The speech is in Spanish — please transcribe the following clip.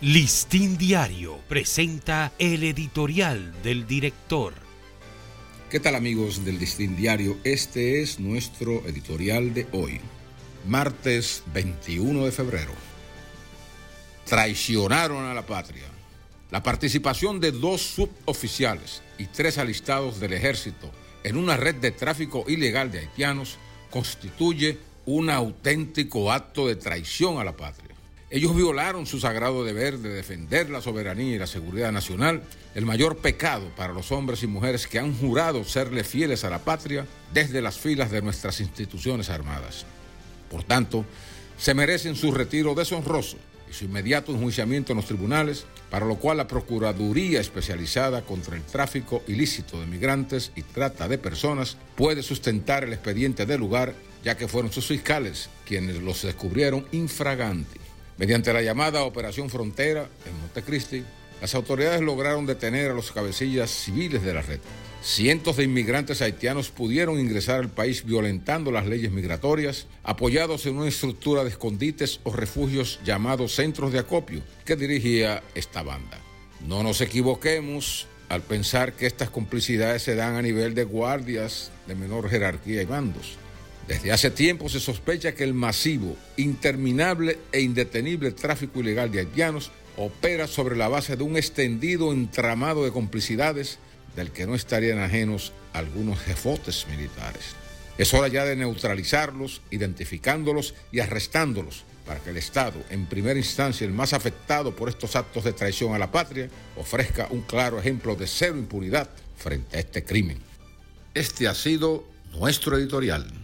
Listín Diario presenta el editorial del director. ¿Qué tal amigos del Listín Diario? Este es nuestro editorial de hoy, martes 21 de febrero. Traicionaron a la patria. La participación de dos suboficiales y tres alistados del ejército en una red de tráfico ilegal de haitianos constituye un auténtico acto de traición a la patria. Ellos violaron su sagrado deber de defender la soberanía y la seguridad nacional, el mayor pecado para los hombres y mujeres que han jurado serle fieles a la patria desde las filas de nuestras instituciones armadas. Por tanto, se merecen su retiro deshonroso y su inmediato enjuiciamiento en los tribunales, para lo cual la Procuraduría Especializada contra el Tráfico Ilícito de Migrantes y Trata de Personas puede sustentar el expediente del lugar, ya que fueron sus fiscales quienes los descubrieron infraganti. Mediante la llamada Operación Frontera en Montecristi, las autoridades lograron detener a los cabecillas civiles de la red. Cientos de inmigrantes haitianos pudieron ingresar al país violentando las leyes migratorias, apoyados en una estructura de escondites o refugios llamados centros de acopio que dirigía esta banda. No nos equivoquemos al pensar que estas complicidades se dan a nivel de guardias de menor jerarquía y bandos. Desde hace tiempo se sospecha que el masivo, interminable e indetenible tráfico ilegal de haitianos opera sobre la base de un extendido entramado de complicidades del que no estarían ajenos algunos jefotes militares. Es hora ya de neutralizarlos, identificándolos y arrestándolos para que el Estado, en primera instancia el más afectado por estos actos de traición a la patria, ofrezca un claro ejemplo de cero impunidad frente a este crimen. Este ha sido nuestro editorial.